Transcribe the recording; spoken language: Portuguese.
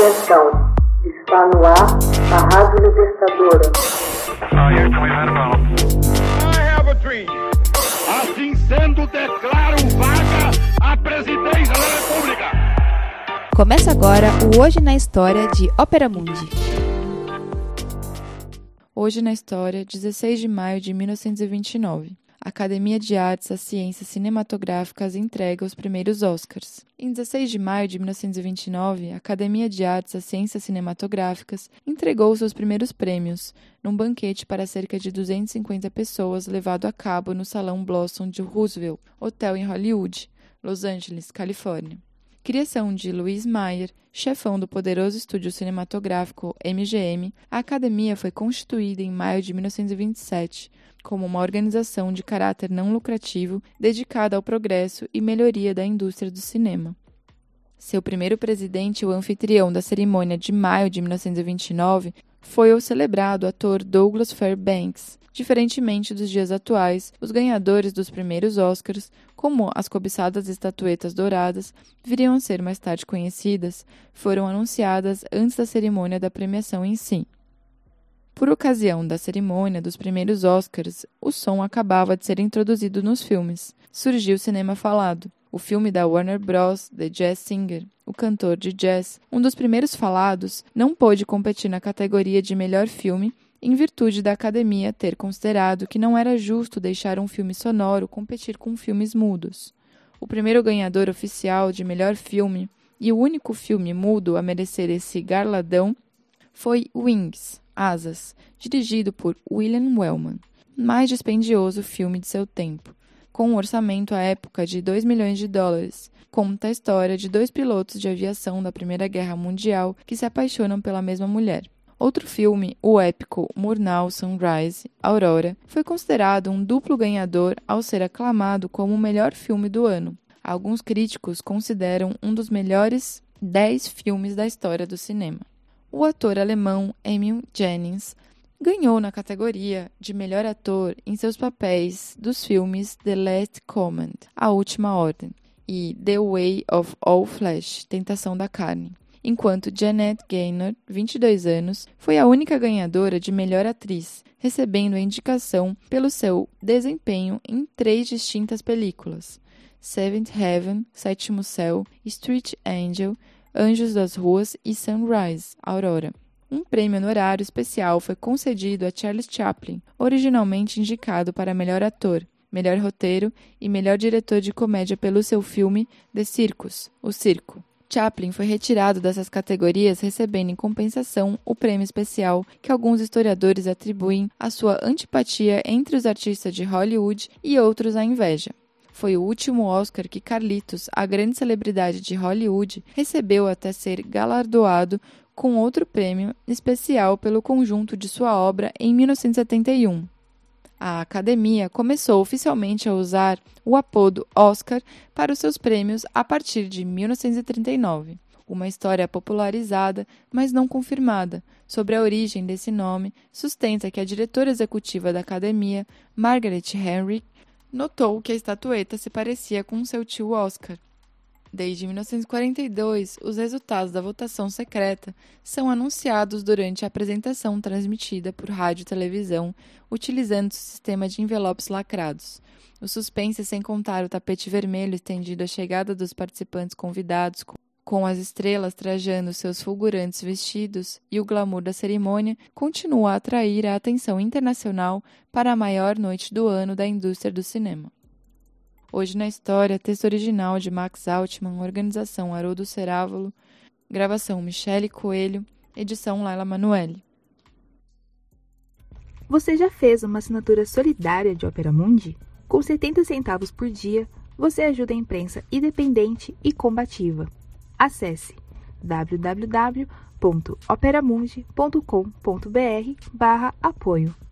Atenção, está no ar a Rádio Libertadora. Assim sendo, declaro vaga a presidência da República. Começa agora o Hoje na História de Ópera Mundi. Hoje na História, 16 de maio de 1929. Academia de Artes e Ciências Cinematográficas entrega os primeiros Oscars. Em 16 de maio de 1929, a Academia de Artes e Ciências Cinematográficas entregou seus primeiros prêmios, num banquete para cerca de 250 pessoas levado a cabo no Salão Blossom de Roosevelt, hotel em Hollywood, Los Angeles, Califórnia. Criação de Louis Mayer, chefão do poderoso estúdio cinematográfico MGM, a academia foi constituída em maio de 1927 como uma organização de caráter não lucrativo dedicada ao progresso e melhoria da indústria do cinema. Seu primeiro presidente, o anfitrião da cerimônia de maio de 1929, foi o celebrado ator Douglas Fairbanks. Diferentemente dos dias atuais, os ganhadores dos primeiros Oscars, como as cobiçadas estatuetas douradas, viriam a ser mais tarde conhecidas, foram anunciadas antes da cerimônia da premiação em si. Por ocasião da cerimônia dos primeiros Oscars, o som acabava de ser introduzido nos filmes. Surgiu o cinema falado. O filme da Warner Bros., The Jazz Singer, o cantor de jazz, um dos primeiros falados, não pôde competir na categoria de melhor filme em virtude da academia ter considerado que não era justo deixar um filme sonoro competir com filmes mudos. O primeiro ganhador oficial de melhor filme e o único filme mudo a merecer esse garladão foi Wings, Asas, dirigido por William Wellman, mais dispendioso filme de seu tempo, com um orçamento à época de 2 milhões de dólares. Conta a história de dois pilotos de aviação da Primeira Guerra Mundial que se apaixonam pela mesma mulher. Outro filme, o épico Murnau Sunrise, Aurora, foi considerado um duplo ganhador ao ser aclamado como o melhor filme do ano. Alguns críticos consideram um dos melhores 10 filmes da história do cinema o ator alemão Emil Jennings ganhou na categoria de melhor ator em seus papéis dos filmes The Last Command, A Última Ordem, e The Way of All Flesh, Tentação da Carne, enquanto Janet Gaynor, 22 anos, foi a única ganhadora de melhor atriz, recebendo a indicação pelo seu desempenho em três distintas películas: Seventh Heaven, Sétimo Céu, Street Angel, Anjos das Ruas e Sunrise, Aurora. Um prêmio honorário especial foi concedido a Charles Chaplin, originalmente indicado para melhor ator, melhor roteiro e melhor diretor de comédia pelo seu filme The Circus, O Circo. Chaplin foi retirado dessas categorias, recebendo em compensação o prêmio especial que alguns historiadores atribuem à sua antipatia entre os artistas de Hollywood e outros à inveja foi o último Oscar que Carlitos, a grande celebridade de Hollywood, recebeu até ser galardoado com outro prêmio especial pelo conjunto de sua obra em 1971. A academia começou oficialmente a usar o apodo Oscar para os seus prêmios a partir de 1939. Uma história popularizada, mas não confirmada, sobre a origem desse nome sustenta que a diretora executiva da academia, Margaret Henry, notou que a estatueta se parecia com seu tio Oscar. Desde 1942, os resultados da votação secreta são anunciados durante a apresentação transmitida por rádio e televisão, utilizando o sistema de envelopes lacrados. O suspense sem contar o tapete vermelho estendido à chegada dos participantes convidados com as estrelas trajando seus fulgurantes vestidos e o glamour da cerimônia, continua a atrair a atenção internacional para a maior noite do ano da indústria do cinema. Hoje na história, texto original de Max Altman, organização Haroldo Cerávolo, gravação Michele Coelho, edição Laila Manuelle. Você já fez uma assinatura solidária de Opera Mundi? Com 70 centavos por dia, você ajuda a imprensa independente e combativa. Acesse www.operamundi.com.br/apoio.